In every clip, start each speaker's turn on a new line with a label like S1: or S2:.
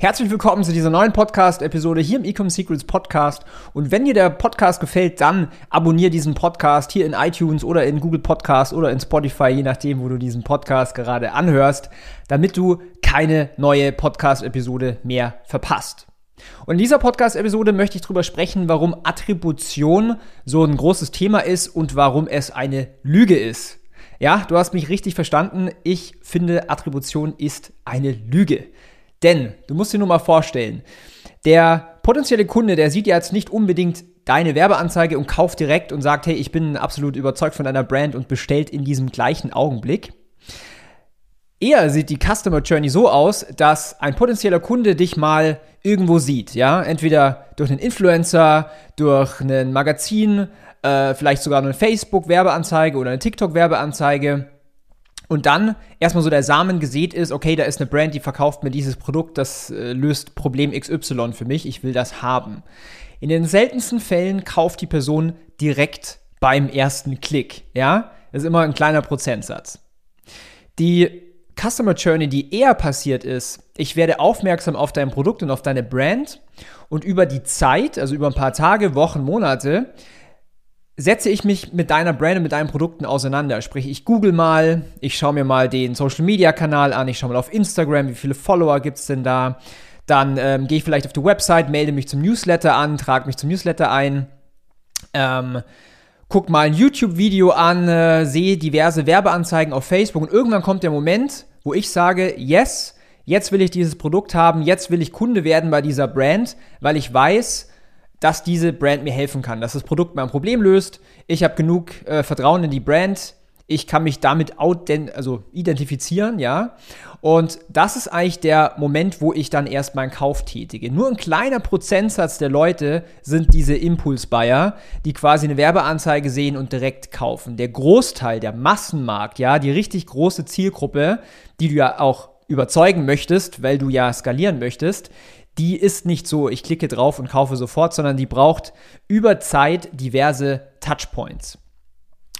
S1: Herzlich willkommen zu dieser neuen Podcast-Episode hier im Ecom Secrets Podcast. Und wenn dir der Podcast gefällt, dann abonniere diesen Podcast hier in iTunes oder in Google Podcast oder in Spotify, je nachdem, wo du diesen Podcast gerade anhörst, damit du keine neue Podcast-Episode mehr verpasst. Und in dieser Podcast-Episode möchte ich darüber sprechen, warum Attribution so ein großes Thema ist und warum es eine Lüge ist. Ja, du hast mich richtig verstanden. Ich finde, Attribution ist eine Lüge. Denn, du musst dir nur mal vorstellen, der potenzielle Kunde, der sieht ja jetzt nicht unbedingt deine Werbeanzeige und kauft direkt und sagt, hey, ich bin absolut überzeugt von deiner Brand und bestellt in diesem gleichen Augenblick. Eher sieht die Customer Journey so aus, dass ein potenzieller Kunde dich mal irgendwo sieht, ja, entweder durch einen Influencer, durch ein Magazin, äh, vielleicht sogar eine Facebook-Werbeanzeige oder eine TikTok-Werbeanzeige und dann erstmal so der Samen gesät ist, okay, da ist eine Brand, die verkauft mir dieses Produkt, das äh, löst Problem XY für mich, ich will das haben. In den seltensten Fällen kauft die Person direkt beim ersten Klick, ja? Das ist immer ein kleiner Prozentsatz. Die Customer Journey, die eher passiert ist, ich werde aufmerksam auf dein Produkt und auf deine Brand und über die Zeit, also über ein paar Tage, Wochen, Monate, setze ich mich mit deiner Brand und mit deinen Produkten auseinander. Sprich, ich google mal, ich schaue mir mal den Social Media Kanal an, ich schaue mal auf Instagram, wie viele Follower gibt es denn da. Dann ähm, gehe ich vielleicht auf die Website, melde mich zum Newsletter an, trage mich zum Newsletter ein. Ähm, guck mal ein YouTube-Video an, äh, sehe diverse Werbeanzeigen auf Facebook und irgendwann kommt der Moment, wo ich sage, yes, jetzt will ich dieses Produkt haben, jetzt will ich Kunde werden bei dieser Brand, weil ich weiß, dass diese Brand mir helfen kann, dass das Produkt mein Problem löst. Ich habe genug äh, Vertrauen in die Brand. Ich kann mich damit also identifizieren, ja. Und das ist eigentlich der Moment, wo ich dann erst meinen Kauf tätige. Nur ein kleiner Prozentsatz der Leute sind diese Impulsbuyer, die quasi eine Werbeanzeige sehen und direkt kaufen. Der Großteil, der Massenmarkt, ja, die richtig große Zielgruppe, die du ja auch überzeugen möchtest, weil du ja skalieren möchtest, die ist nicht so, ich klicke drauf und kaufe sofort, sondern die braucht über Zeit diverse Touchpoints.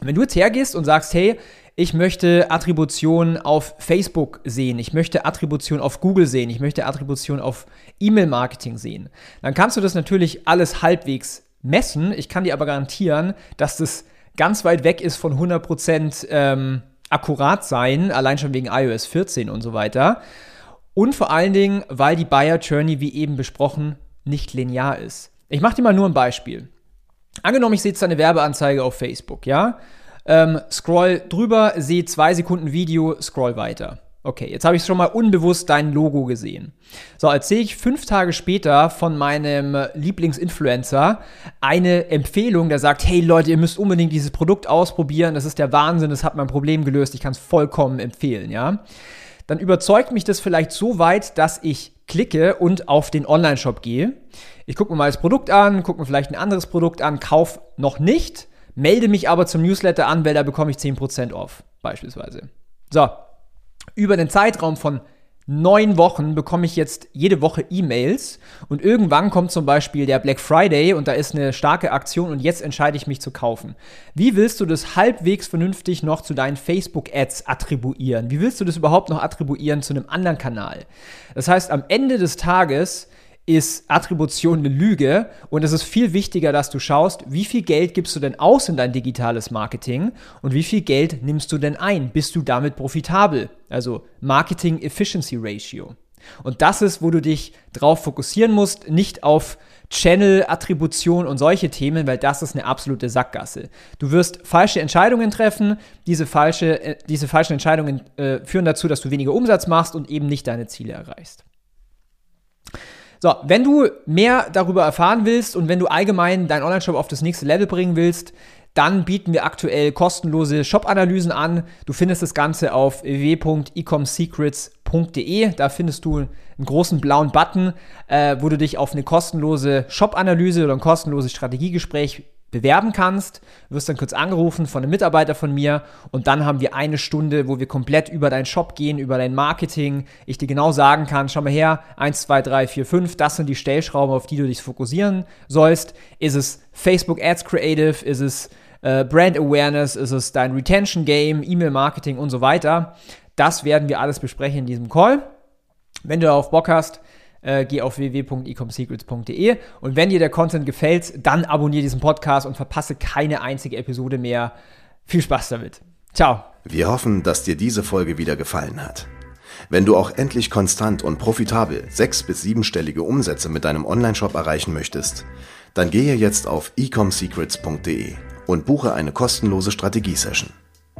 S1: Wenn du jetzt hergehst und sagst, hey, ich möchte Attribution auf Facebook sehen, ich möchte Attribution auf Google sehen, ich möchte Attribution auf E-Mail-Marketing sehen, dann kannst du das natürlich alles halbwegs messen. Ich kann dir aber garantieren, dass das ganz weit weg ist von 100% ähm, akkurat sein, allein schon wegen iOS 14 und so weiter. Und vor allen Dingen, weil die Buyer Journey, wie eben besprochen, nicht linear ist. Ich mache dir mal nur ein Beispiel. Angenommen, ich sehe jetzt eine Werbeanzeige auf Facebook, ja? Ähm, scroll drüber, sehe zwei Sekunden Video, scroll weiter. Okay, jetzt habe ich schon mal unbewusst dein Logo gesehen. So, jetzt sehe ich fünf Tage später von meinem Lieblingsinfluencer eine Empfehlung, der sagt, hey Leute, ihr müsst unbedingt dieses Produkt ausprobieren, das ist der Wahnsinn, das hat mein Problem gelöst, ich kann es vollkommen empfehlen, ja dann überzeugt mich das vielleicht so weit, dass ich klicke und auf den Online-Shop gehe. Ich gucke mir mal das Produkt an, gucke mir vielleicht ein anderes Produkt an, kaufe noch nicht, melde mich aber zum Newsletter an, weil da bekomme ich 10% off, beispielsweise. So, über den Zeitraum von neun Wochen bekomme ich jetzt jede Woche E-Mails und irgendwann kommt zum Beispiel der Black Friday und da ist eine starke Aktion und jetzt entscheide ich mich zu kaufen. Wie willst du das halbwegs vernünftig noch zu deinen Facebook-Ads attribuieren? Wie willst du das überhaupt noch attribuieren zu einem anderen Kanal? Das heißt, am Ende des Tages ist Attribution eine Lüge und es ist viel wichtiger, dass du schaust, wie viel Geld gibst du denn aus in dein digitales Marketing und wie viel Geld nimmst du denn ein? Bist du damit profitabel? Also Marketing Efficiency Ratio. Und das ist, wo du dich drauf fokussieren musst, nicht auf Channel-Attribution und solche Themen, weil das ist eine absolute Sackgasse. Du wirst falsche Entscheidungen treffen, diese, falsche, äh, diese falschen Entscheidungen äh, führen dazu, dass du weniger Umsatz machst und eben nicht deine Ziele erreichst. So, wenn du mehr darüber erfahren willst und wenn du allgemein deinen Online-Shop auf das nächste Level bringen willst, dann bieten wir aktuell kostenlose Shop-Analysen an. Du findest das Ganze auf www.ecomsecrets.de. Da findest du einen großen blauen Button, äh, wo du dich auf eine kostenlose Shop-Analyse oder ein kostenloses Strategiegespräch bewerben kannst. Wirst dann kurz angerufen von einem Mitarbeiter von mir und dann haben wir eine Stunde, wo wir komplett über deinen Shop gehen, über dein Marketing. Ich dir genau sagen kann, schau mal her, 1, 2, 3, 4, 5, das sind die Stellschrauben, auf die du dich fokussieren sollst. Ist es Facebook Ads Creative? Ist es äh, Brand Awareness? Ist es dein Retention Game, E-Mail Marketing und so weiter? Das werden wir alles besprechen in diesem Call. Wenn du darauf Bock hast, äh, geh auf www.ecomsecrets.de und wenn dir der Content gefällt, dann abonniere diesen Podcast und verpasse keine einzige Episode mehr. Viel Spaß damit. Ciao.
S2: Wir hoffen, dass dir diese Folge wieder gefallen hat. Wenn du auch endlich konstant und profitabel sechs- bis siebenstellige Umsätze mit deinem Onlineshop erreichen möchtest, dann gehe jetzt auf ecomsecrets.de und buche eine kostenlose Strategiesession.